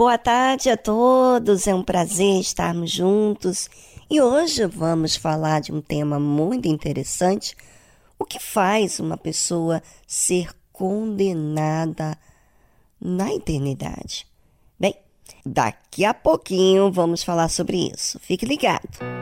Boa tarde a todos, é um prazer estarmos juntos e hoje vamos falar de um tema muito interessante: o que faz uma pessoa ser condenada na eternidade. Bem, daqui a pouquinho vamos falar sobre isso. Fique ligado.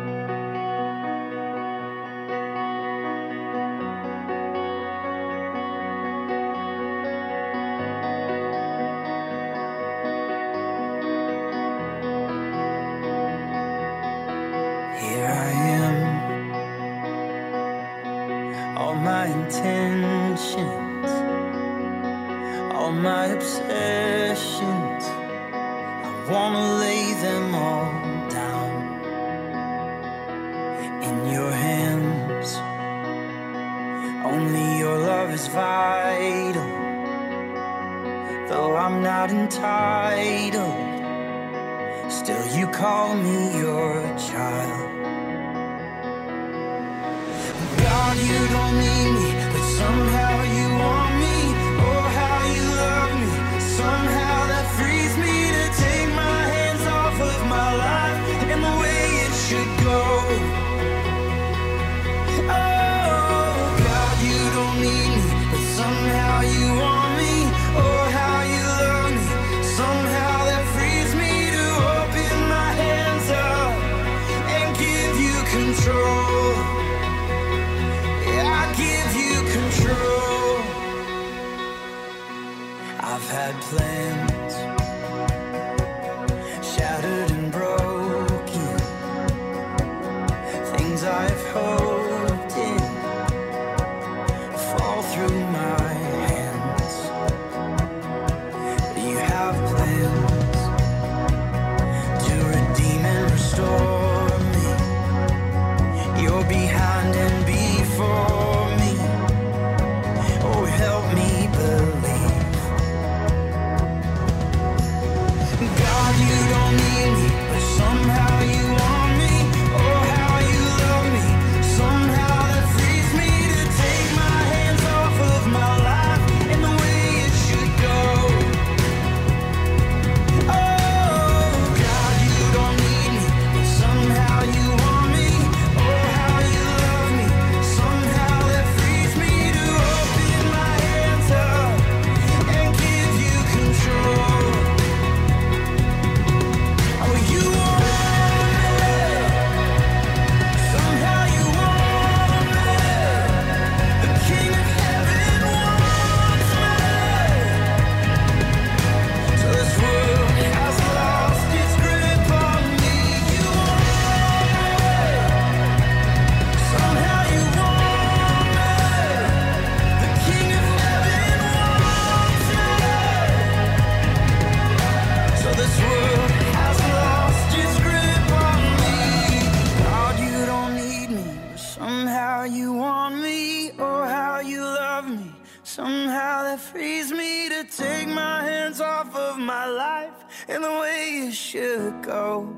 And the way it should go.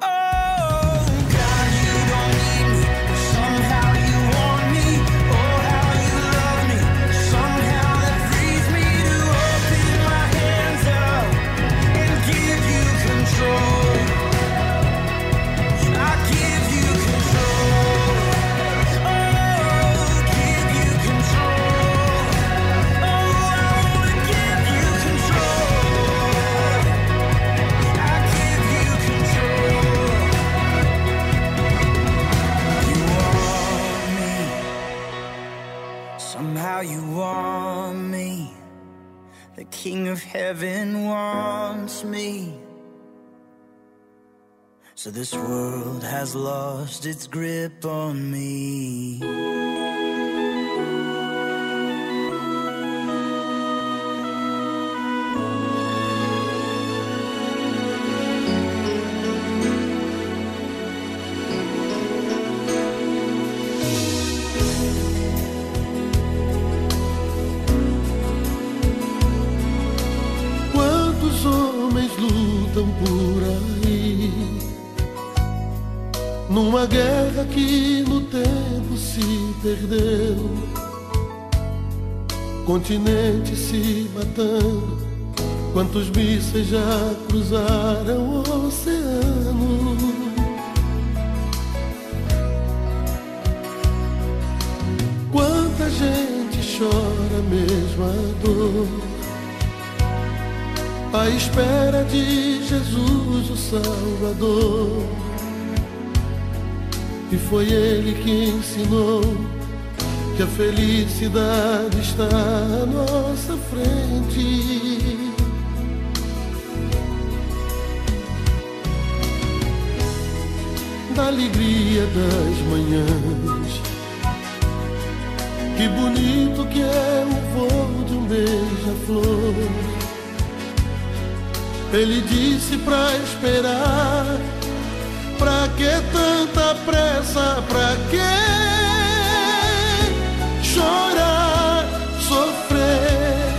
Oh. oh. King of heaven wants me. So this world has lost its grip on me. Numa guerra que no tempo se perdeu, continente se matando, quantos mísseis já cruzaram o oceano. Quanta gente chora a mesma dor, à espera de Jesus, o Salvador e foi ele que ensinou que a felicidade está à nossa frente. Da alegria das manhãs. Que bonito que é o voo de um beija-flor. Ele disse pra esperar Pra que tanta pressa? Pra que chorar, sofrer?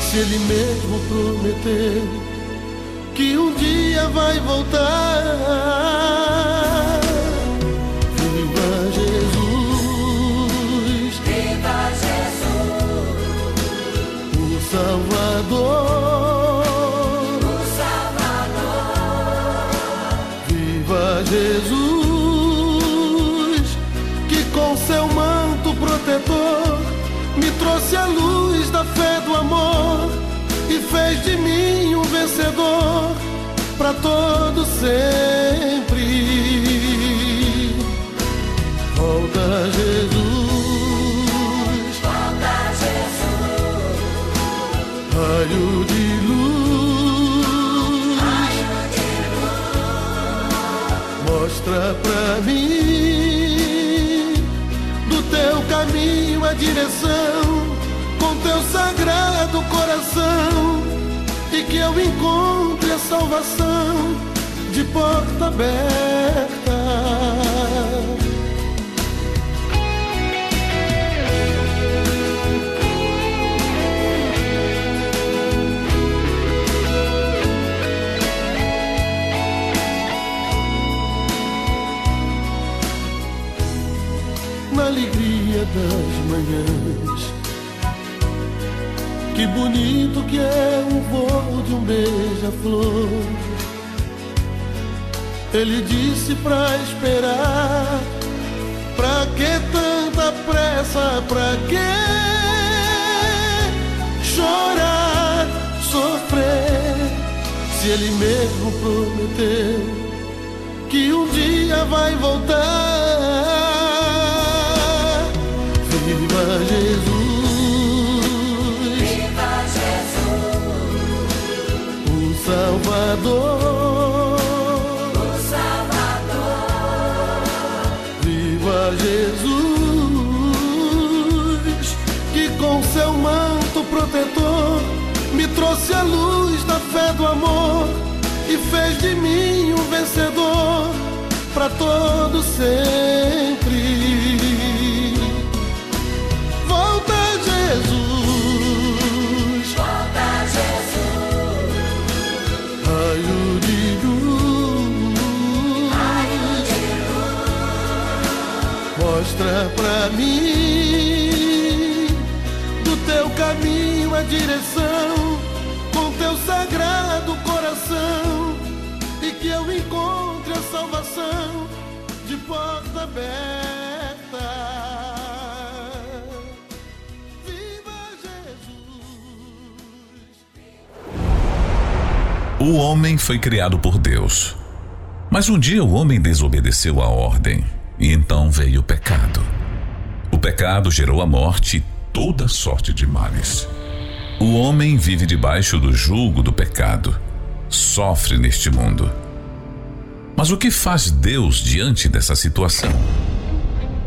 Se ele mesmo prometeu que um dia vai voltar. Viva Jesus! Viva Jesus! O Salvador. Trouxe a luz da fé do amor e fez de mim um vencedor para todo sempre. Volta Jesus, volta Jesus, raio de mostra pra mim. Do teu caminho a direção, teu sagrado coração, e que eu encontre a salvação de porta aberta. alegria das manhãs. Que bonito que é o voo de um beija-flor. Ele disse pra esperar. Pra que tanta pressa? Pra que chorar, sofrer? Se ele mesmo prometeu que um dia vai voltar. Viva Jesus! Salvador! O Salvador! Viva Jesus! Que com seu manto protetor me trouxe a luz da fé do amor e fez de mim um vencedor para todo sempre. Pra mim do teu caminho a direção com teu sagrado coração e que eu encontre a salvação de porta aberta. O homem foi criado por Deus. Mas um dia o homem desobedeceu a ordem e então veio o pecado. O pecado gerou a morte e toda sorte de males. O homem vive debaixo do jugo do pecado, sofre neste mundo. Mas o que faz Deus diante dessa situação?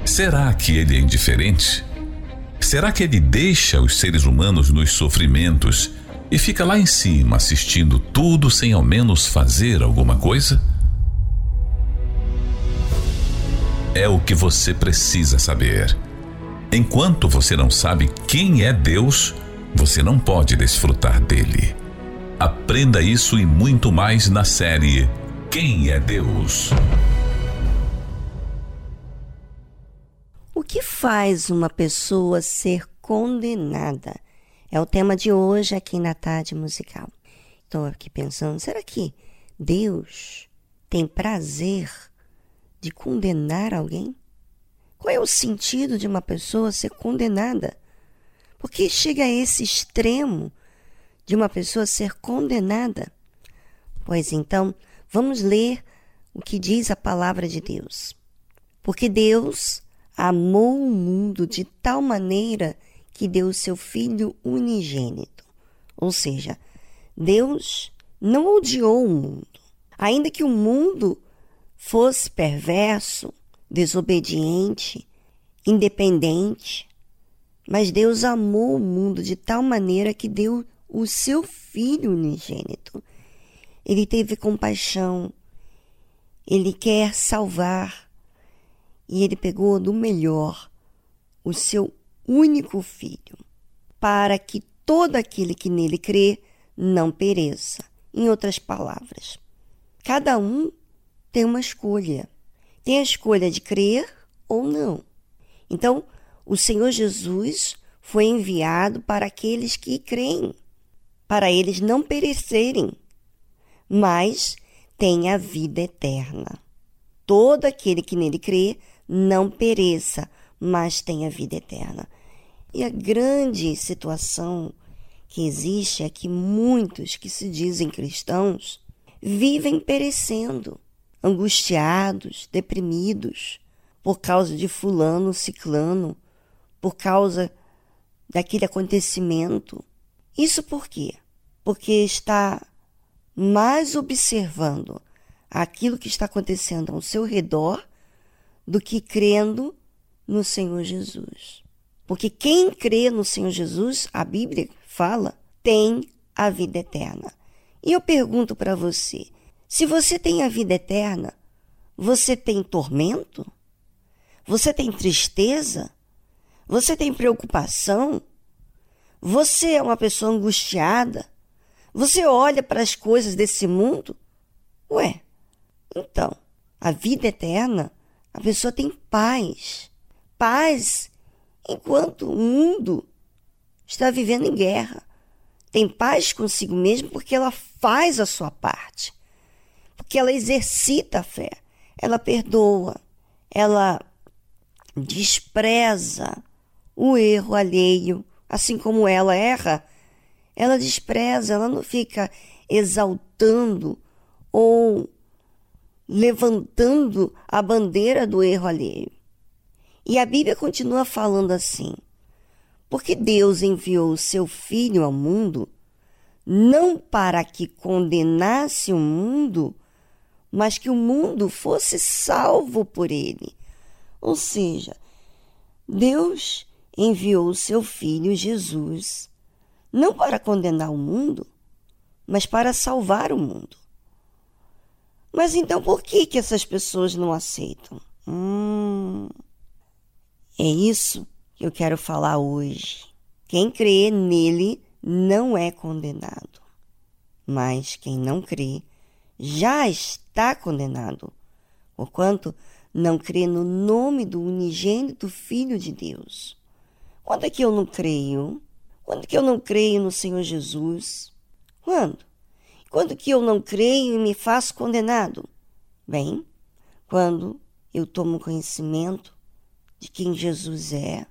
Será que ele é indiferente? Será que ele deixa os seres humanos nos sofrimentos e fica lá em cima assistindo tudo sem ao menos fazer alguma coisa? É o que você precisa saber. Enquanto você não sabe quem é Deus, você não pode desfrutar dele. Aprenda isso e muito mais na série Quem é Deus? O que faz uma pessoa ser condenada? É o tema de hoje aqui na tarde musical. Estou aqui pensando, será que Deus tem prazer de condenar alguém? Qual é o sentido de uma pessoa ser condenada? Por que chega a esse extremo de uma pessoa ser condenada? Pois então, vamos ler o que diz a palavra de Deus. Porque Deus amou o mundo de tal maneira que deu o seu Filho unigênito. Ou seja, Deus não odiou o mundo. Ainda que o mundo fosse perverso, desobediente, independente. Mas Deus amou o mundo de tal maneira que deu o seu Filho unigênito. Ele teve compaixão, ele quer salvar, e ele pegou do melhor o seu único filho, para que todo aquele que nele crê não pereça. Em outras palavras, cada um tem uma escolha. Tem a escolha de crer ou não. Então, o Senhor Jesus foi enviado para aqueles que creem, para eles não perecerem, mas têm a vida eterna. Todo aquele que nele crê não pereça, mas tenha vida eterna. E a grande situação que existe é que muitos que se dizem cristãos vivem perecendo angustiados, deprimidos, por causa de fulano, ciclano, por causa daquele acontecimento. Isso por quê? Porque está mais observando aquilo que está acontecendo ao seu redor do que crendo no Senhor Jesus. Porque quem crê no Senhor Jesus, a Bíblia fala, tem a vida eterna. E eu pergunto para você: se você tem a vida eterna, você tem tormento? Você tem tristeza? Você tem preocupação? Você é uma pessoa angustiada? Você olha para as coisas desse mundo? Ué, então, a vida eterna, a pessoa tem paz. Paz enquanto o mundo está vivendo em guerra. Tem paz consigo mesmo porque ela faz a sua parte porque ela exercita a fé, ela perdoa, ela despreza o erro alheio, assim como ela erra, ela despreza, ela não fica exaltando ou levantando a bandeira do erro alheio. E a Bíblia continua falando assim: porque Deus enviou o seu Filho ao mundo, não para que condenasse o mundo, mas que o mundo fosse salvo por ele. Ou seja, Deus enviou o seu filho Jesus não para condenar o mundo, mas para salvar o mundo. Mas então por que que essas pessoas não aceitam? Hum, é isso que eu quero falar hoje. Quem crê nele não é condenado, mas quem não crê já está condenado, porquanto não crê no nome do unigênito Filho de Deus. Quando é que eu não creio? Quando é que eu não creio no Senhor Jesus? Quando? Quando que eu não creio e me faço condenado? Bem, quando eu tomo conhecimento de quem Jesus é,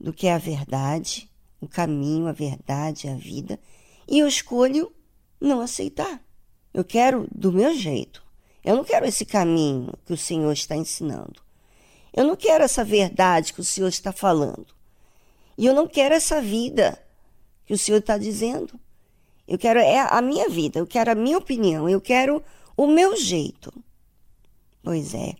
do que é a verdade, o caminho, a verdade, a vida, e eu escolho não aceitar. Eu quero do meu jeito. Eu não quero esse caminho que o Senhor está ensinando. Eu não quero essa verdade que o Senhor está falando. E eu não quero essa vida que o Senhor está dizendo. Eu quero é a minha vida, eu quero a minha opinião, eu quero o meu jeito. Pois é,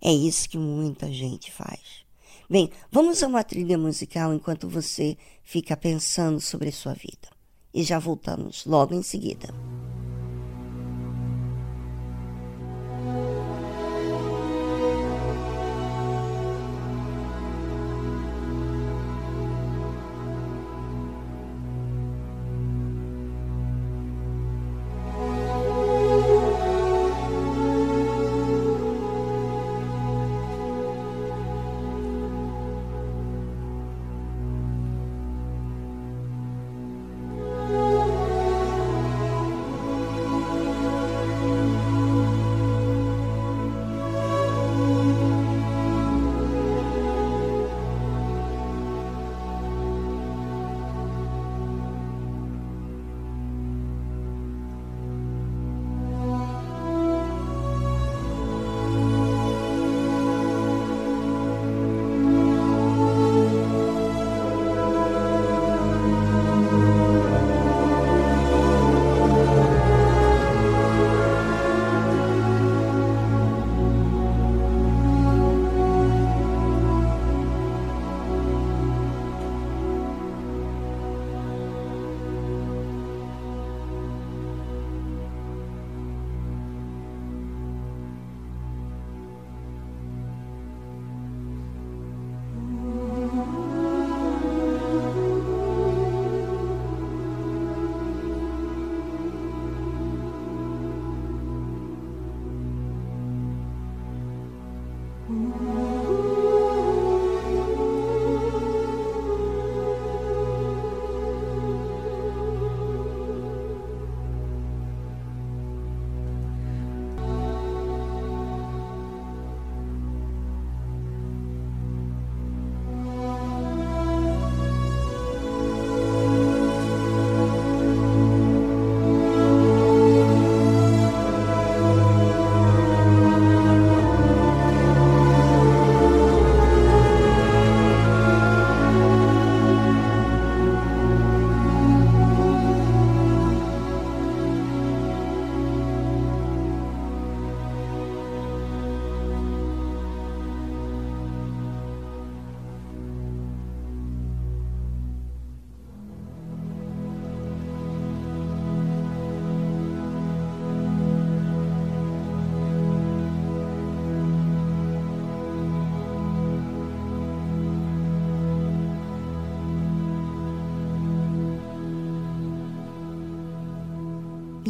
é isso que muita gente faz. Bem, vamos a uma trilha musical enquanto você fica pensando sobre a sua vida. E já voltamos logo em seguida.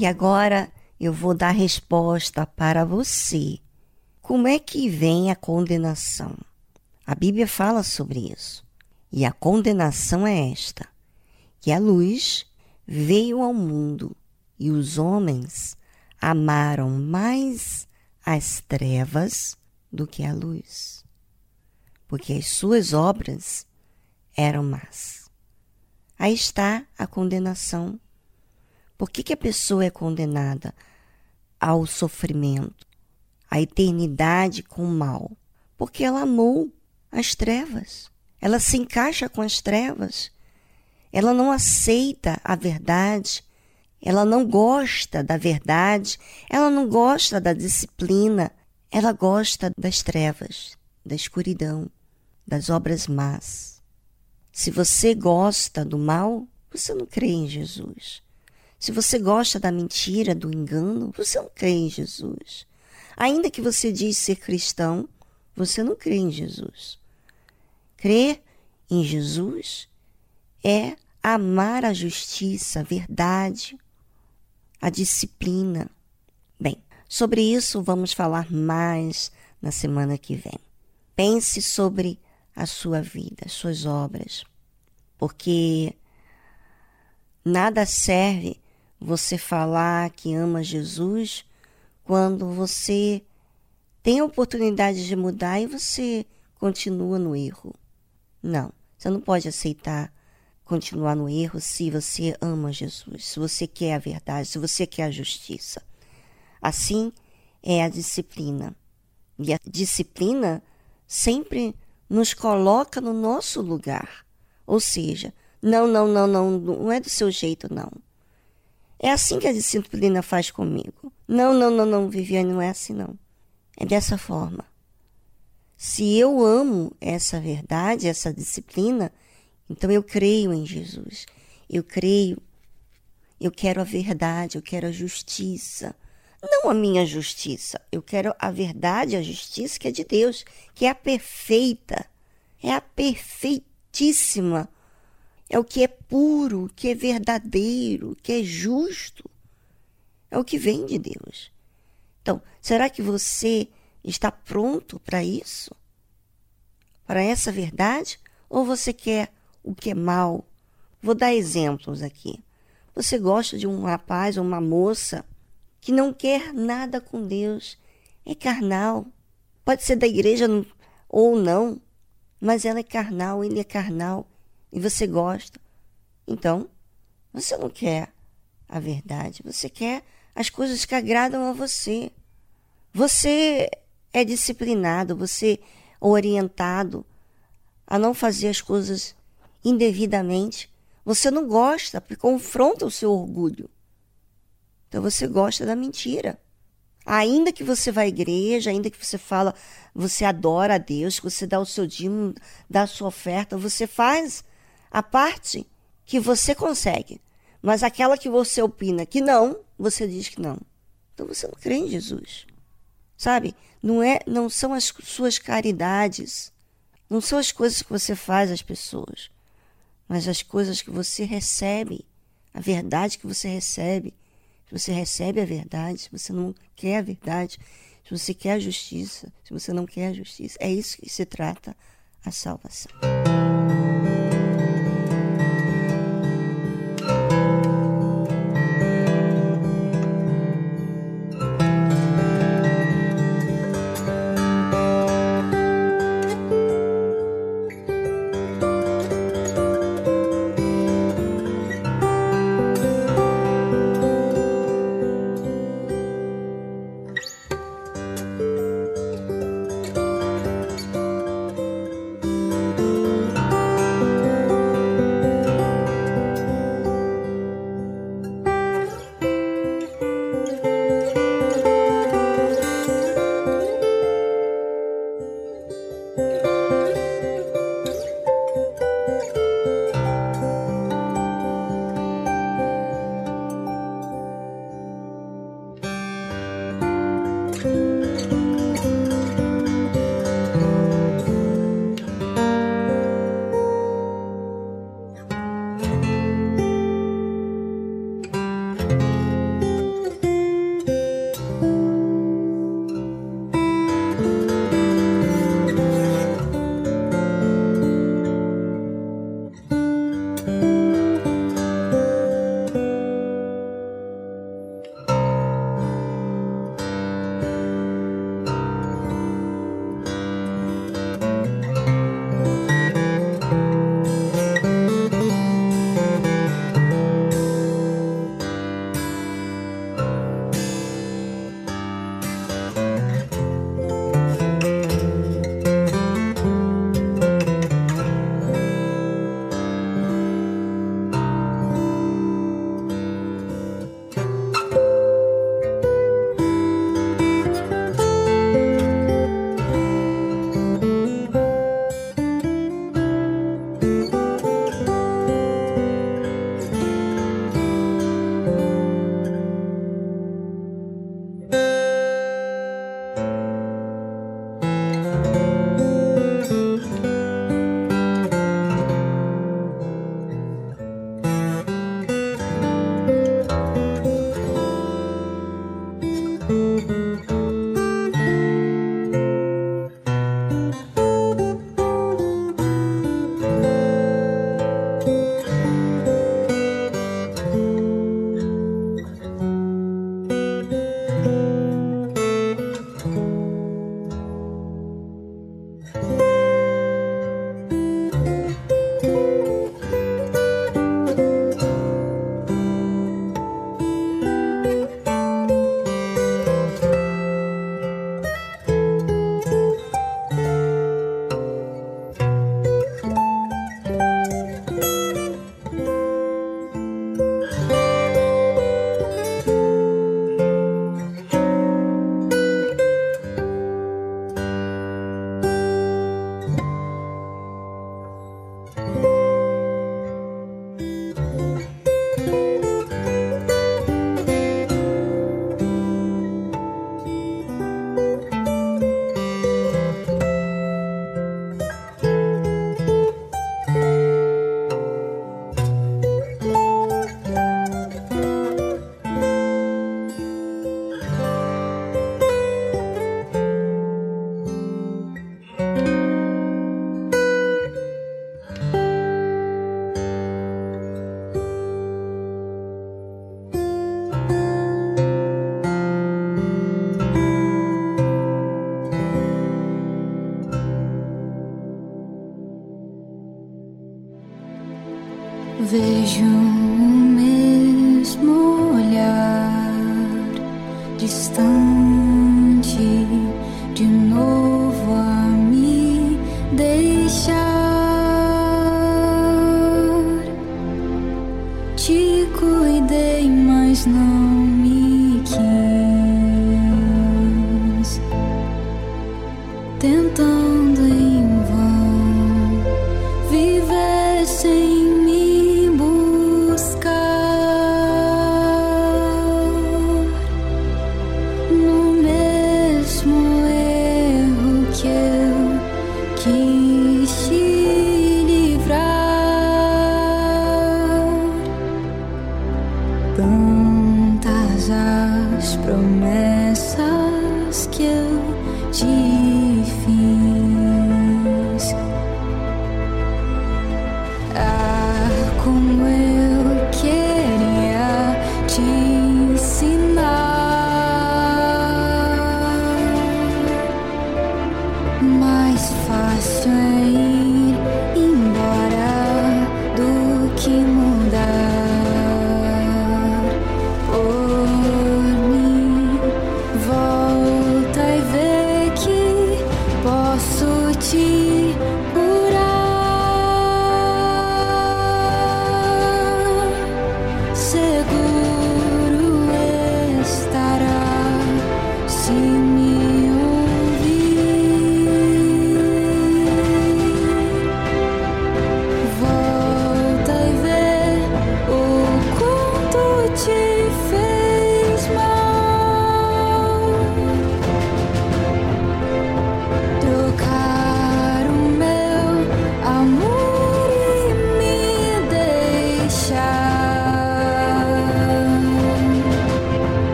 E agora eu vou dar resposta para você. Como é que vem a condenação? A Bíblia fala sobre isso. E a condenação é esta: que a luz veio ao mundo e os homens amaram mais as trevas do que a luz, porque as suas obras eram más. Aí está a condenação por que, que a pessoa é condenada ao sofrimento, à eternidade com o mal? Porque ela amou as trevas. Ela se encaixa com as trevas. Ela não aceita a verdade. Ela não gosta da verdade. Ela não gosta da disciplina. Ela gosta das trevas, da escuridão, das obras más. Se você gosta do mal, você não crê em Jesus. Se você gosta da mentira, do engano, você não crê em Jesus. Ainda que você diz ser cristão, você não crê em Jesus. Crer em Jesus é amar a justiça, a verdade, a disciplina. Bem, sobre isso vamos falar mais na semana que vem. Pense sobre a sua vida, as suas obras, porque nada serve você falar que ama Jesus quando você tem a oportunidade de mudar e você continua no erro. Não, você não pode aceitar continuar no erro se você ama Jesus, se você quer a verdade, se você quer a justiça. Assim é a disciplina. E a disciplina sempre nos coloca no nosso lugar. Ou seja, não, não, não, não, não é do seu jeito, não. É assim que a disciplina faz comigo. Não, não, não, não, Viviane, não é assim, não. É dessa forma. Se eu amo essa verdade, essa disciplina, então eu creio em Jesus. Eu creio. Eu quero a verdade, eu quero a justiça. Não a minha justiça. Eu quero a verdade, a justiça que é de Deus, que é a perfeita. É a perfeitíssima. É o que é puro, que é verdadeiro, que é justo. É o que vem de Deus. Então, será que você está pronto para isso? Para essa verdade? Ou você quer o que é mal? Vou dar exemplos aqui. Você gosta de um rapaz ou uma moça que não quer nada com Deus, é carnal. Pode ser da igreja ou não, mas ela é carnal, ele é carnal e você gosta. Então, você não quer a verdade, você quer as coisas que agradam a você. Você é disciplinado, você é orientado a não fazer as coisas indevidamente. Você não gosta, porque confronta o seu orgulho. Então você gosta da mentira. Ainda que você vá à igreja, ainda que você fala, você adora a Deus, que você dá o seu dízimo, dá a sua oferta, você faz a parte que você consegue. Mas aquela que você opina que não, você diz que não. Então você não crê em Jesus. Sabe? Não é, não são as suas caridades, não são as coisas que você faz às pessoas, mas as coisas que você recebe, a verdade que você recebe. Se você recebe a verdade, se você não quer a verdade, se você quer a justiça, se você não quer a justiça, é isso que se trata a salvação.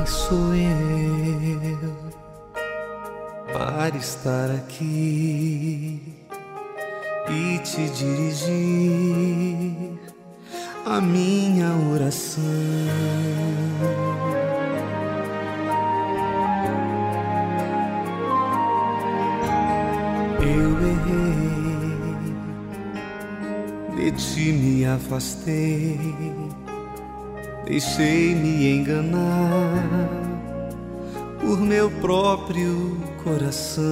quem sou eu para estar aqui e te dirigir a minha oração. Eu errei, de ti me afastei Deixei-me enganar por meu próprio coração.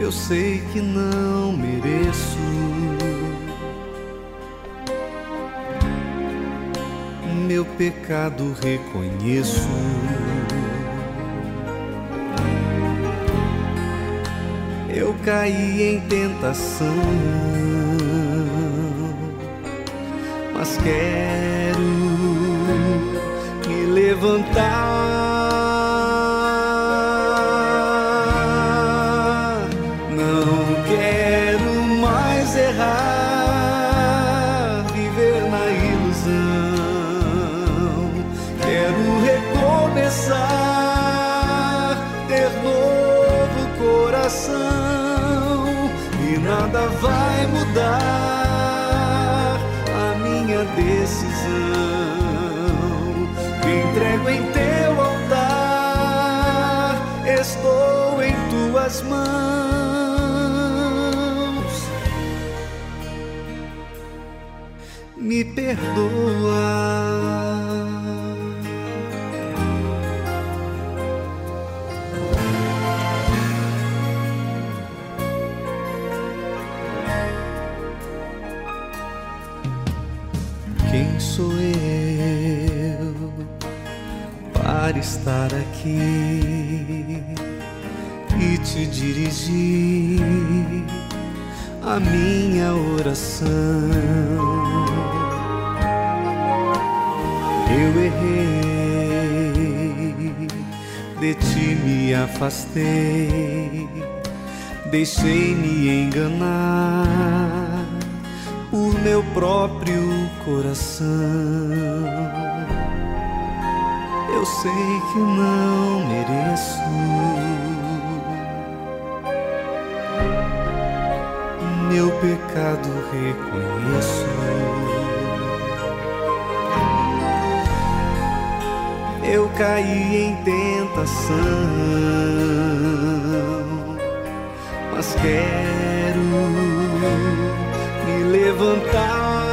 Eu sei que não mereço. Meu pecado reconheço. Eu caí em tentação mas quero me levantar. Decisão. Entrego em teu altar, estou em tuas mãos. Me perdoa. Estar aqui e te dirigir a minha oração. Eu errei, de ti me afastei, deixei-me enganar por meu próprio coração eu sei que não mereço. Meu pecado reconheço. Eu caí em tentação, mas quero me levantar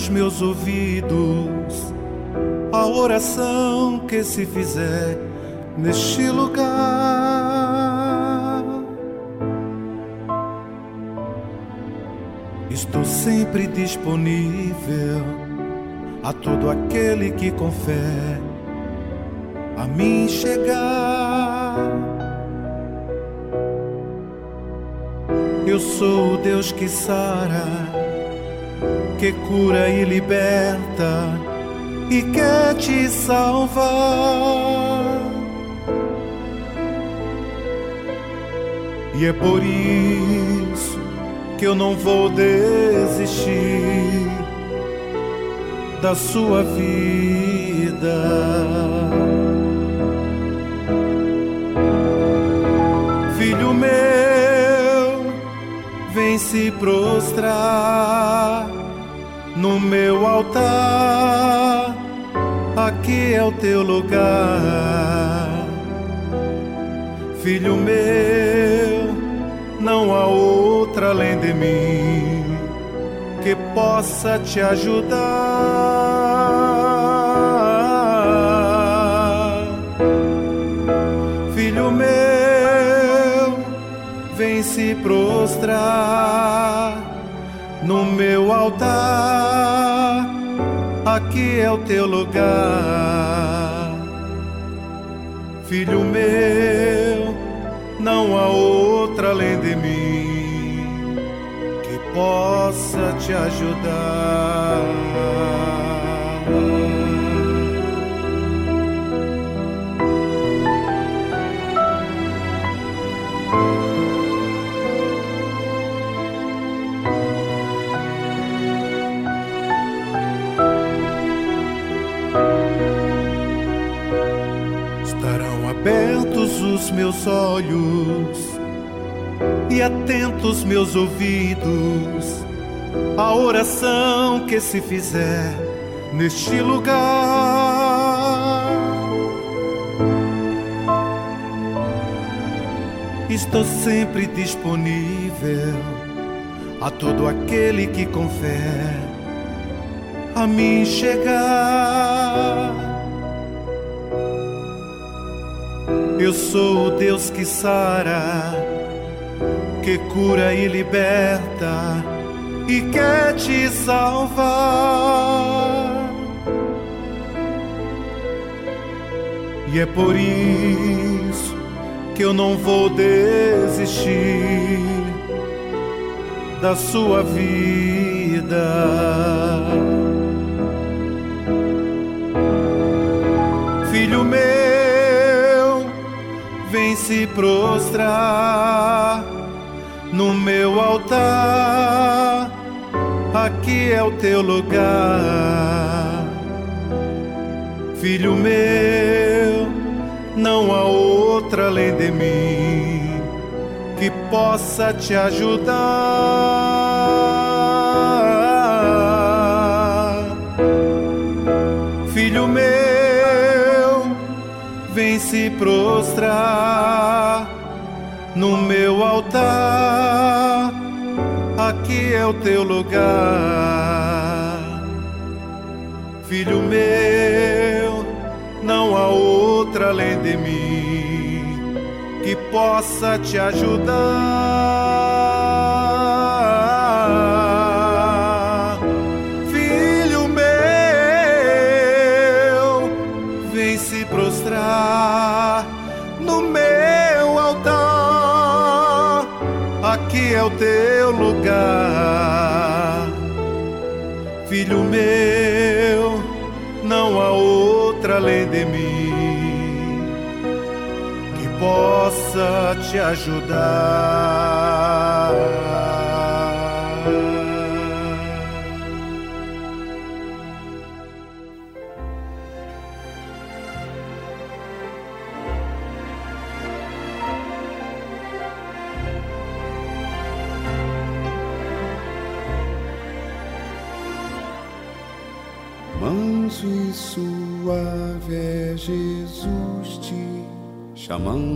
atentos meus ouvidos a oração que se fizer neste lugar. Estou sempre disponível a todo aquele que com fé a mim chegar. Eu sou o Deus que sara, que cura e liberta e quer te salvar. E é por isso que eu não vou desistir da sua vida. Filho meu vem se prostrar no meu altar. Aqui é o teu lugar, filho meu. Não há outra além de mim que possa te ajudar. Filho meu vem se prostrar no meu altar. Aqui é o teu lugar, filho meu. Não há outra além de mim que possa te ajudar. Os meus olhos e atentos meus ouvidos à oração que se fizer neste lugar. Estou sempre disponível a todo aquele que fé a mim chegar. Eu sou o Deus que sara, que cura e liberta e quer te salvar. E é por isso que eu não vou desistir da sua vida. Se prostrar no meu altar. Aqui é o teu lugar, filho meu. Não há outra além de mim que possa te ajudar, se prostrar no meu altar. Aqui é o teu lugar, filho meu. Não há outra além de mim que possa te ajudar. É o teu lugar, Filho meu, não há outra além de mim que possa te ajudar. chamando.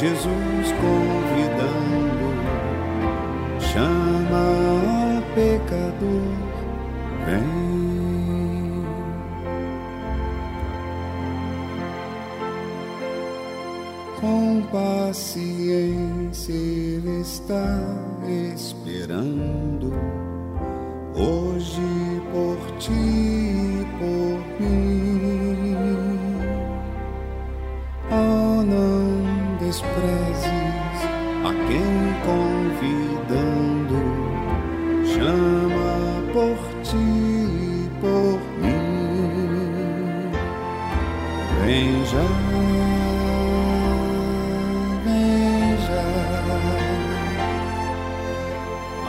Jesus convidando,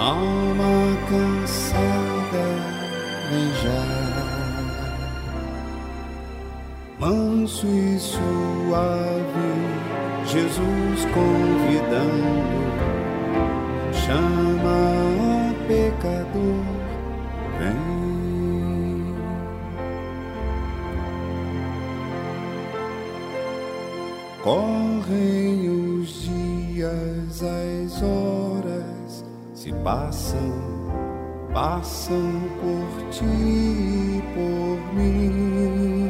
alma cansada vem já, manso e suave, Jesus convidando, chama pecador, vem. Correm passam, passam por ti e por mim.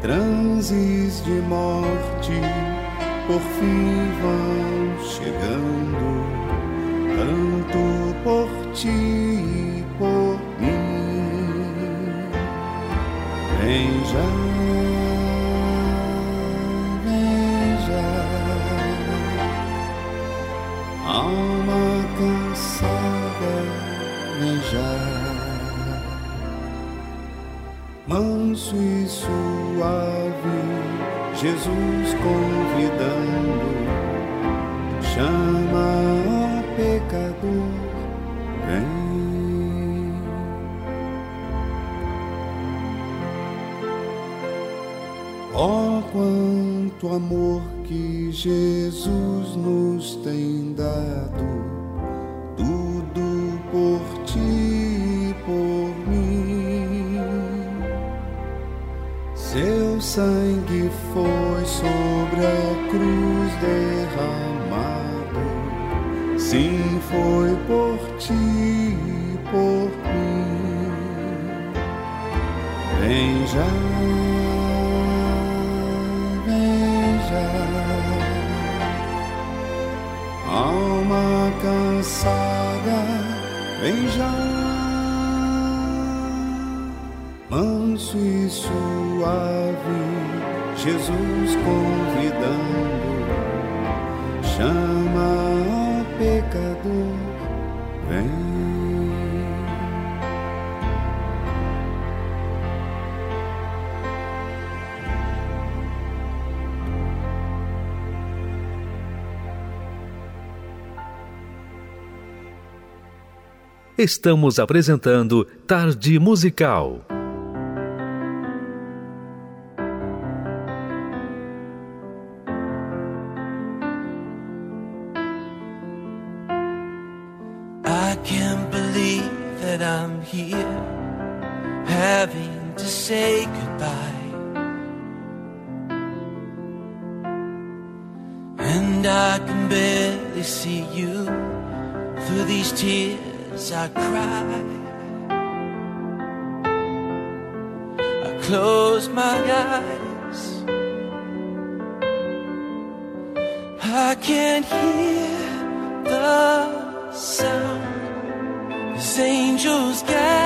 Transes de morte por fim vão chegando, tanto por ti e por mim. Vem já. Jesus Estamos apresentando Tarde Musical. I can't believe that I'm here, having to say goodbye. And I can barely see you through these tears I cry. I close my eyes. I can't hear the sound as angels gather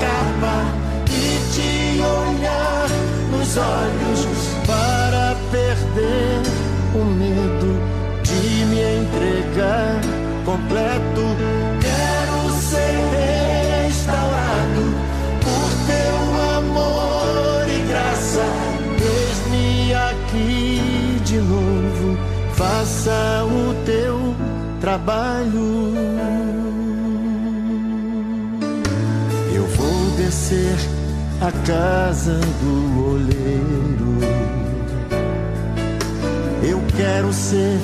Capa e te olhar nos olhos para perder o medo de me entregar completo. Quero ser restaurado por teu amor e graça. Eis-me aqui de novo, faça o teu trabalho. Descer a casa do oleiro. Eu quero ser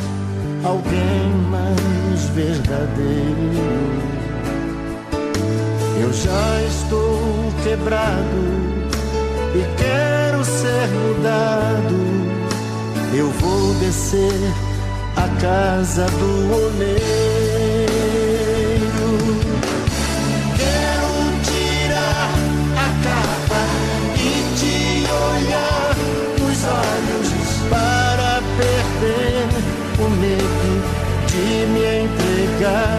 alguém mais verdadeiro. Eu já estou quebrado e quero ser mudado. Eu vou descer a casa do oleiro. me entregar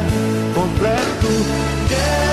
completo.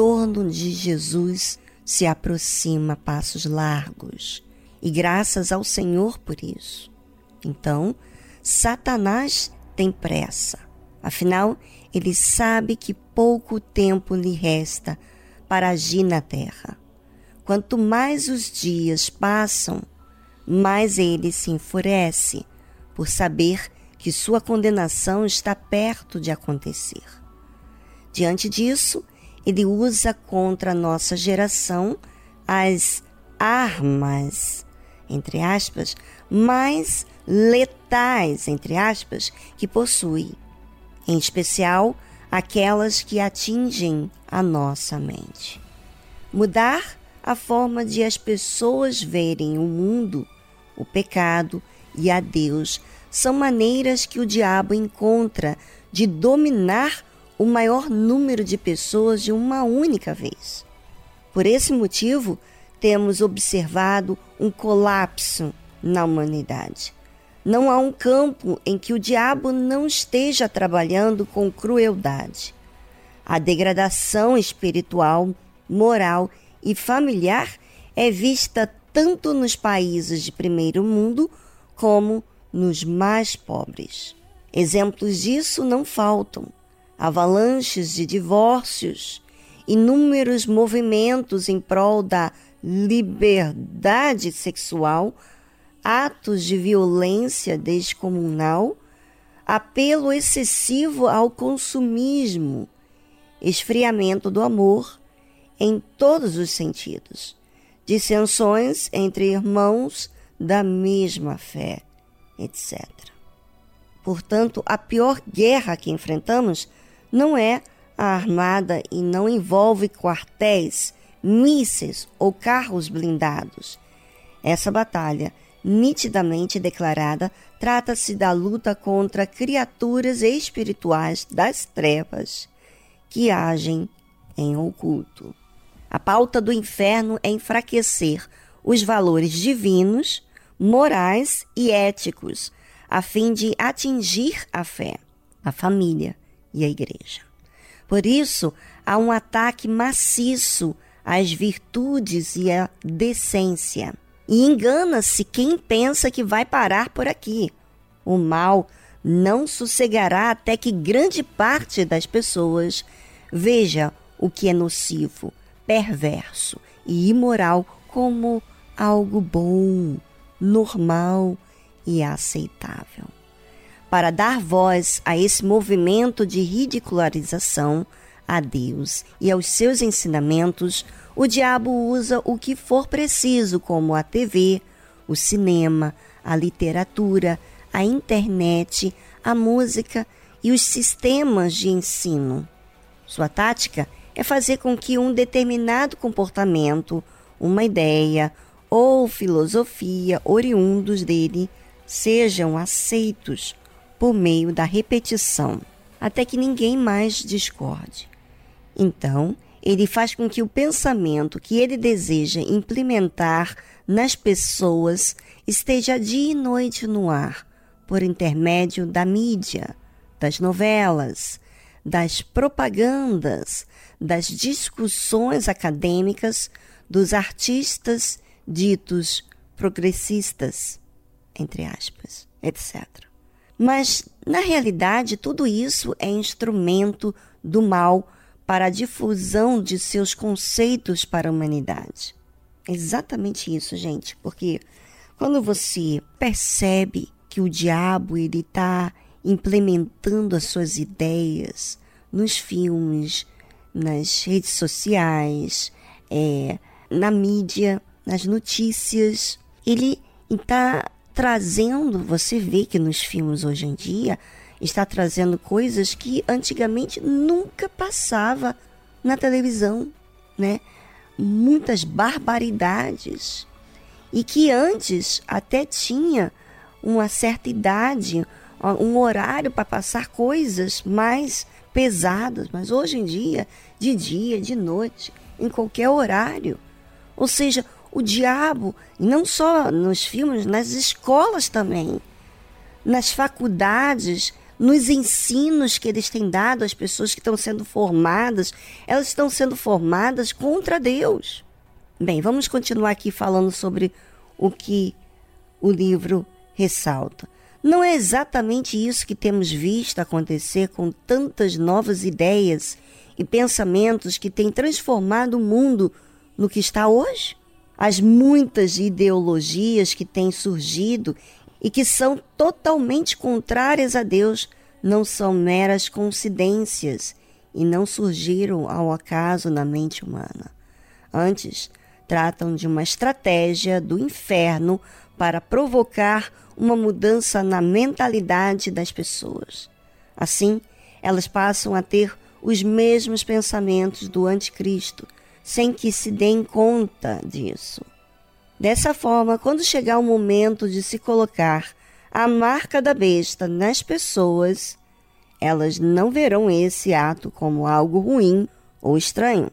O retorno de Jesus se aproxima a passos largos, e graças ao Senhor por isso. Então, Satanás tem pressa, afinal, ele sabe que pouco tempo lhe resta para agir na terra. Quanto mais os dias passam, mais ele se enfurece por saber que sua condenação está perto de acontecer. Diante disso, ele usa contra a nossa geração as armas, entre aspas, mais letais, entre aspas, que possui, em especial aquelas que atingem a nossa mente. Mudar a forma de as pessoas verem o mundo, o pecado e a Deus são maneiras que o diabo encontra de dominar o maior número de pessoas de uma única vez. Por esse motivo, temos observado um colapso na humanidade. Não há um campo em que o diabo não esteja trabalhando com crueldade. A degradação espiritual, moral e familiar é vista tanto nos países de primeiro mundo como nos mais pobres. Exemplos disso não faltam avalanches de divórcios, inúmeros movimentos em prol da liberdade sexual, atos de violência descomunal, apelo excessivo ao consumismo, esfriamento do amor em todos os sentidos, dissensões entre irmãos da mesma fé, etc. Portanto, a pior guerra que enfrentamos não é a armada e não envolve quartéis, mísseis ou carros blindados. Essa batalha, nitidamente declarada, trata-se da luta contra criaturas espirituais das trevas que agem em oculto. A pauta do inferno é enfraquecer os valores divinos, morais e éticos, a fim de atingir a fé, a família, e a igreja. Por isso, há um ataque maciço às virtudes e à decência. E engana-se quem pensa que vai parar por aqui. O mal não sossegará até que grande parte das pessoas veja o que é nocivo, perverso e imoral como algo bom, normal e aceitável. Para dar voz a esse movimento de ridicularização a Deus e aos seus ensinamentos, o diabo usa o que for preciso, como a TV, o cinema, a literatura, a internet, a música e os sistemas de ensino. Sua tática é fazer com que um determinado comportamento, uma ideia ou filosofia oriundos dele sejam aceitos por meio da repetição, até que ninguém mais discorde. Então, ele faz com que o pensamento que ele deseja implementar nas pessoas esteja dia e noite no ar, por intermédio da mídia, das novelas, das propagandas, das discussões acadêmicas dos artistas ditos progressistas, entre aspas, etc. Mas, na realidade, tudo isso é instrumento do mal para a difusão de seus conceitos para a humanidade. É exatamente isso, gente, porque quando você percebe que o diabo ele está implementando as suas ideias nos filmes, nas redes sociais, é, na mídia, nas notícias, ele está trazendo, você vê que nos filmes hoje em dia, está trazendo coisas que antigamente nunca passava na televisão, né? Muitas barbaridades e que antes até tinha uma certa idade, um horário para passar coisas mais pesadas, mas hoje em dia, de dia, de noite, em qualquer horário. Ou seja, o diabo, não só nos filmes, nas escolas também, nas faculdades, nos ensinos que eles têm dado às pessoas que estão sendo formadas, elas estão sendo formadas contra Deus. Bem, vamos continuar aqui falando sobre o que o livro ressalta. Não é exatamente isso que temos visto acontecer com tantas novas ideias e pensamentos que têm transformado o mundo no que está hoje? As muitas ideologias que têm surgido e que são totalmente contrárias a Deus não são meras coincidências e não surgiram ao acaso na mente humana. Antes, tratam de uma estratégia do inferno para provocar uma mudança na mentalidade das pessoas. Assim, elas passam a ter os mesmos pensamentos do anticristo, sem que se deem conta disso. Dessa forma, quando chegar o momento de se colocar a marca da besta nas pessoas, elas não verão esse ato como algo ruim ou estranho,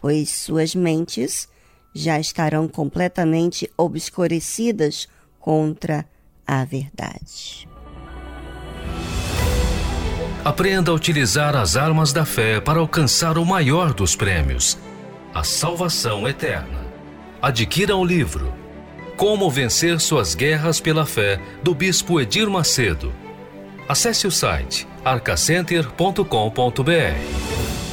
pois suas mentes já estarão completamente obscurecidas contra a verdade. Aprenda a utilizar as armas da fé para alcançar o maior dos prêmios, a salvação eterna. Adquira o livro Como Vencer Suas Guerras pela Fé, do Bispo Edir Macedo. Acesse o site arcacenter.com.br.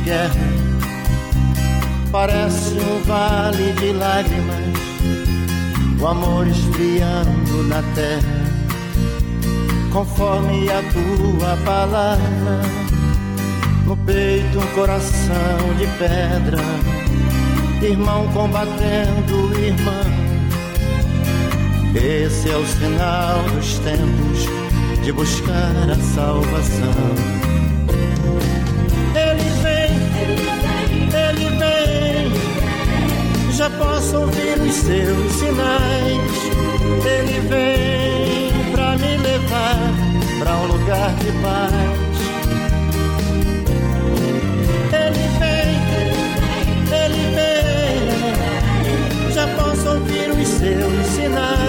guerra, parece um vale de lágrimas, o amor esfriando na terra conforme a tua palavra. No peito um coração de pedra, irmão combatendo irmão. Esse é o sinal dos tempos de buscar a salvação. Já posso ouvir os seus sinais. Ele vem pra me levar pra um lugar de paz. Ele vem, ele vem, já posso ouvir os seus sinais.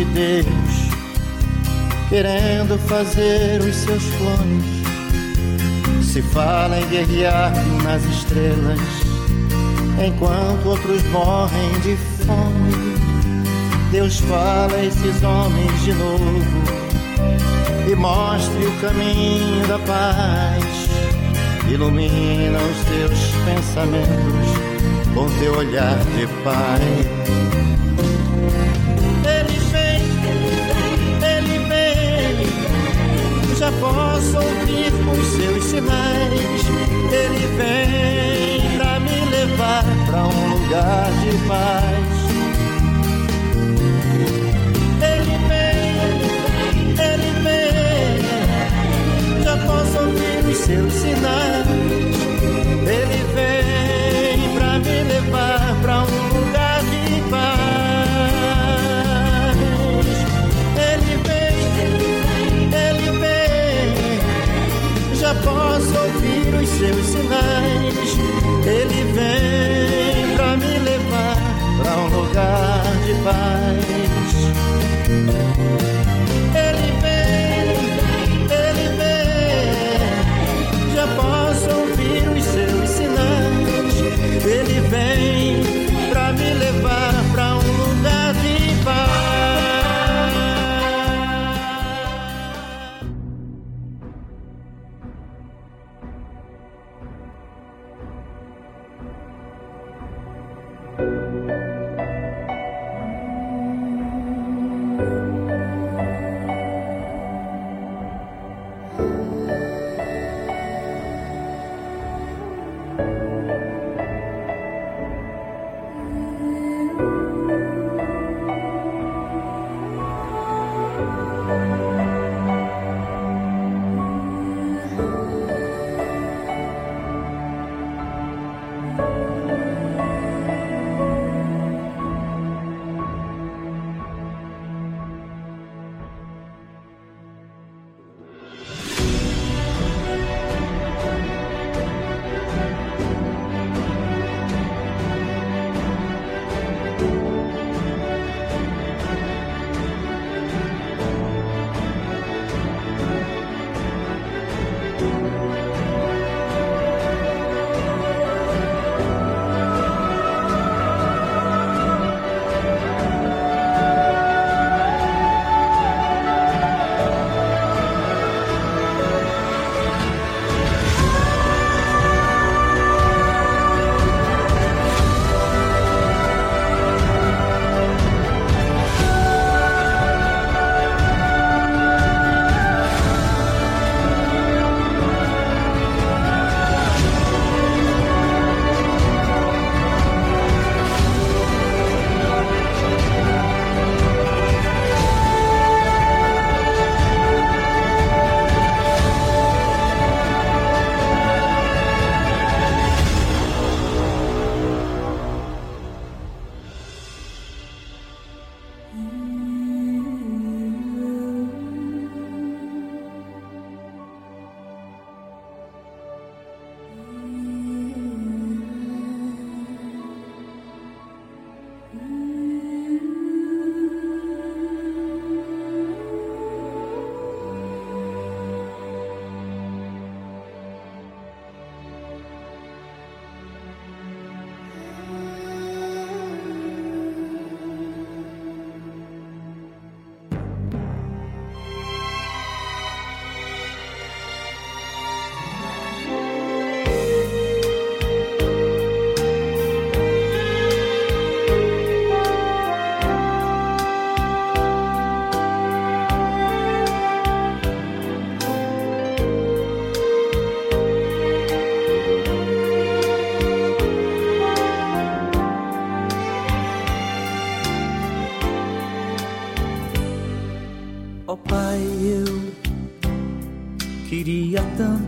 De Deus, querendo fazer os seus clones. Se fala em guerrear nas estrelas, enquanto outros morrem de fome. Deus fala a esses homens de novo e mostre o caminho da paz. Ilumina os teus pensamentos com teu olhar de pai. Posso ouvir os seus sinais. Ele vem pra me levar pra um lugar de paz. Ele vem, ele vem, já posso ouvir os seus sinais. Ele vem pra me levar pra um posso ouvir os seus sinais. Ele vem pra me levar pra um lugar de paz. Ele vem, ele vem, já posso ouvir os seus sinais. Ele vem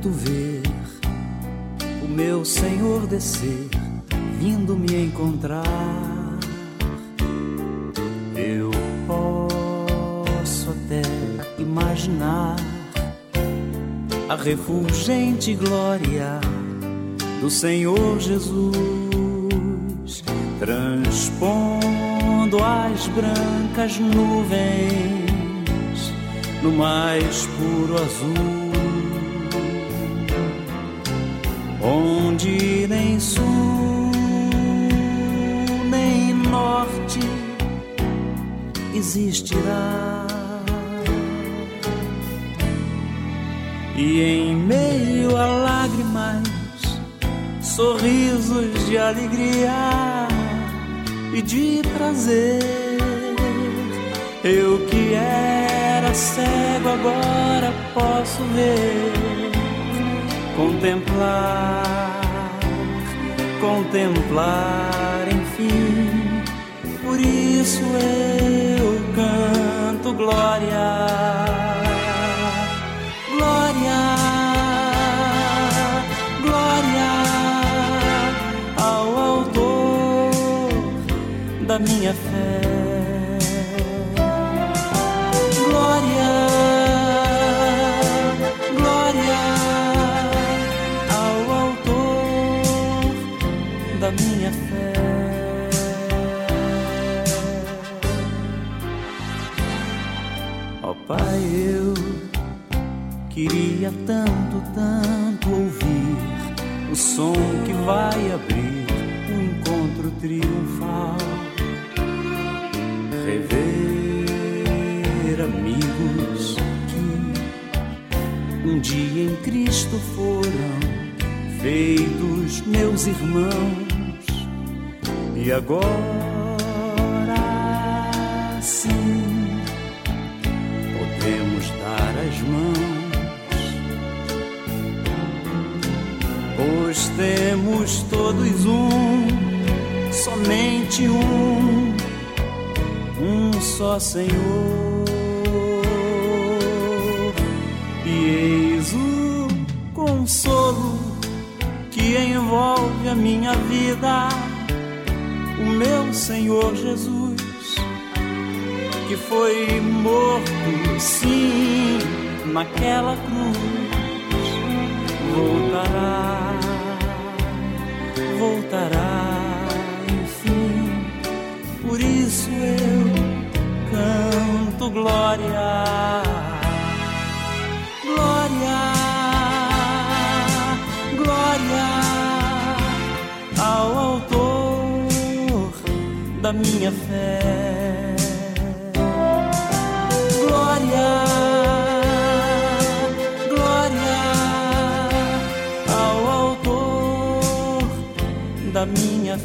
Tanto ver o meu Senhor descer, vindo me encontrar. Eu posso até imaginar a refulgente glória do Senhor Jesus transpondo as brancas nuvens no mais puro azul, onde nem sul nem norte existirá. E em meio a lágrimas, sorrisos de alegria e de prazer. Eu que era cego agora posso ver, contemplar, contemplar, enfim. Por isso eu canto glória. da minha fé. Queria tanto, tanto ouvir o som que vai abrir o encontro triunfal. Rever amigos que um dia em Cristo foram feitos meus irmãos. E agora Senhor. E eis o consolo que envolve a minha vida, o meu Senhor Jesus, que foi morto, sim, naquela cruz, glória, glória, glória ao Autor da minha fé. Glória, glória ao Autor da minha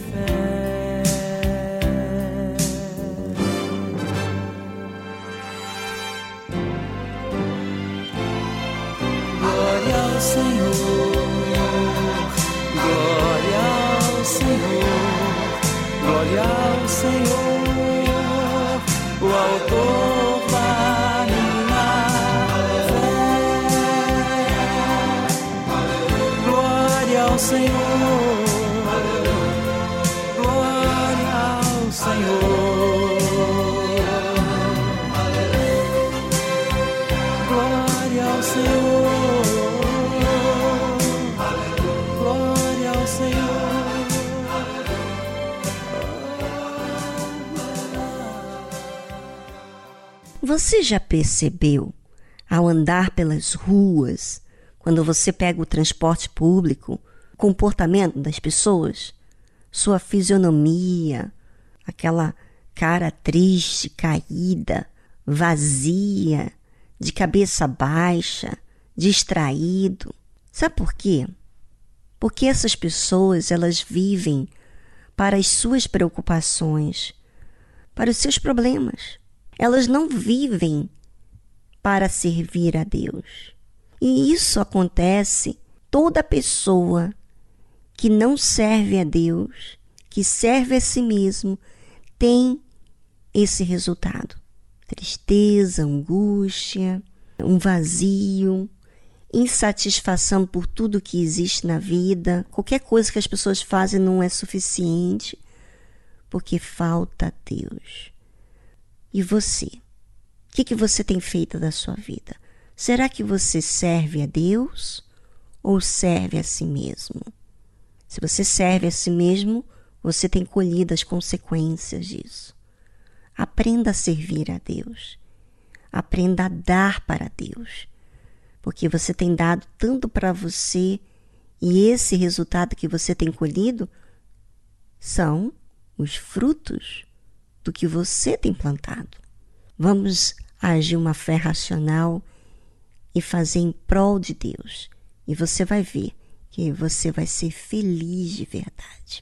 Você já percebeu, ao andar pelas ruas, quando você pega o transporte público, o comportamento das pessoas, sua fisionomia, aquela cara triste, caída, vazia, de cabeça baixa, distraído. Sabe por quê? Porque essas pessoas, elas vivem para as suas preocupações, para os seus problemas. Elas não vivem para servir a Deus. E isso acontece toda pessoa que não serve a Deus, que serve a si mesmo, tem esse resultado. tristeza, angústia, um vazio, insatisfação por tudo que existe na vida, qualquer coisa que as pessoas fazem não é suficiente, porque falta Deus. E você? O que, que você tem feito da sua vida? Será que você serve a Deus ou serve a si mesmo? Se você serve a si mesmo, você tem colhido as consequências disso. Aprenda a servir a Deus. Aprenda a dar para Deus. Porque você tem dado tanto para você e esse resultado que você tem colhido são os frutos do que você tem plantado. Vamos agir uma fé racional e fazer em prol de Deus. E você vai ver que você vai ser feliz de verdade.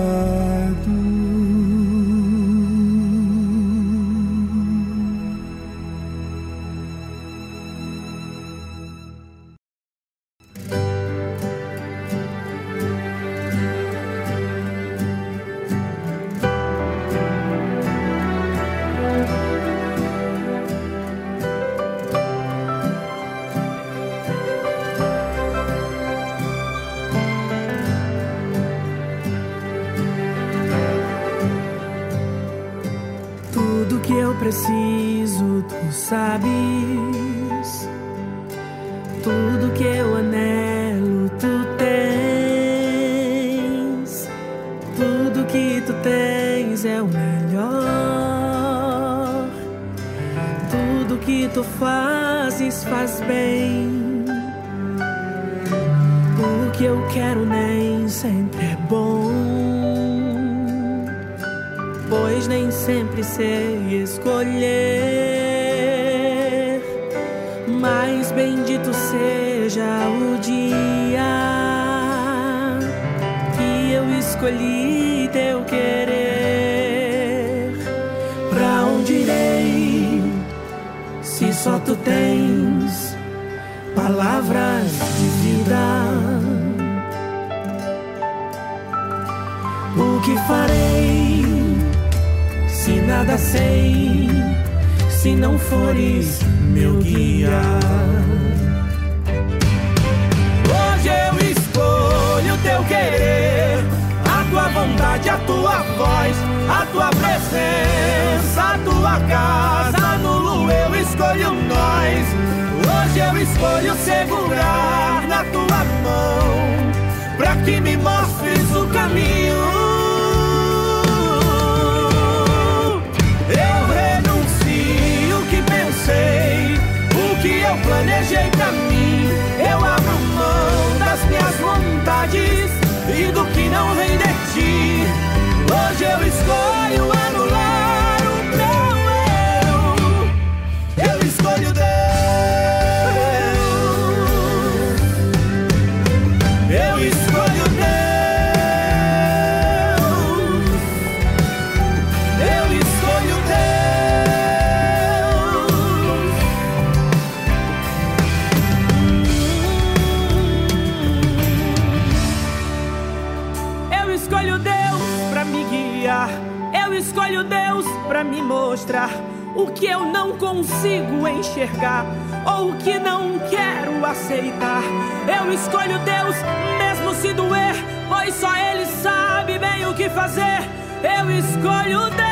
Mostrar o que eu não consigo enxergar ou o que não quero aceitar. Eu escolho Deus mesmo se doer, pois só Ele sabe bem o que fazer. Eu escolho Deus.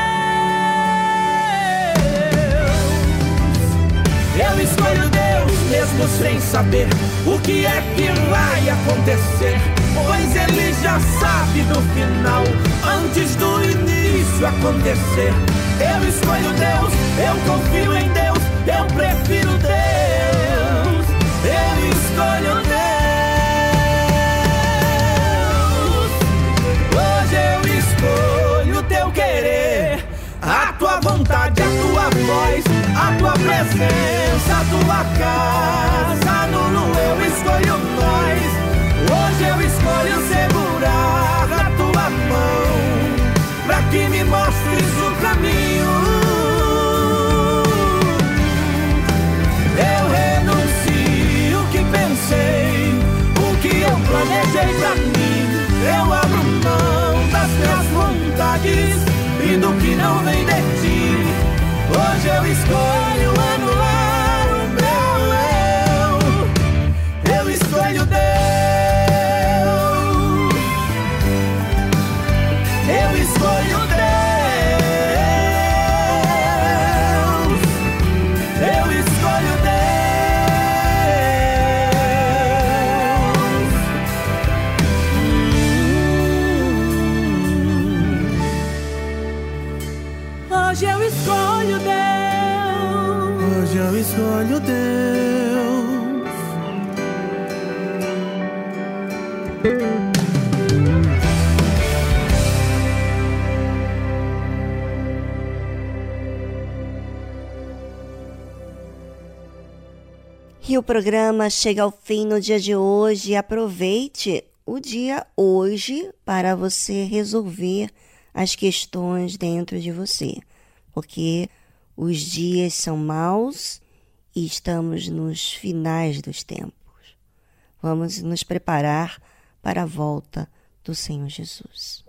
Eu escolho Deus mesmo sem saber o que é que vai acontecer. Pois Ele já sabe do final, antes do início acontecer. Eu escolho Deus, eu confio em Deus, eu prefiro Deus. Eu escolho Deus. Hoje eu escolho teu querer, a tua vontade, a tua voz, a tua presença, a tua casa. Nulo eu escolho nós. Hoje eu escolho segurar a tua mão, pra que me mostres o caminho. Eu renuncio o que pensei, o que eu planejei pra mim. Eu abro mão das minhas vontades e do que não vem de ti. Hoje eu escolho anular o meu eu. Eu escolho Deus. E o programa chega ao fim no dia de hoje. Aproveite o dia hoje para você resolver as questões dentro de você, porque os dias são maus e estamos nos finais dos tempos. Vamos nos preparar para a volta do Senhor Jesus.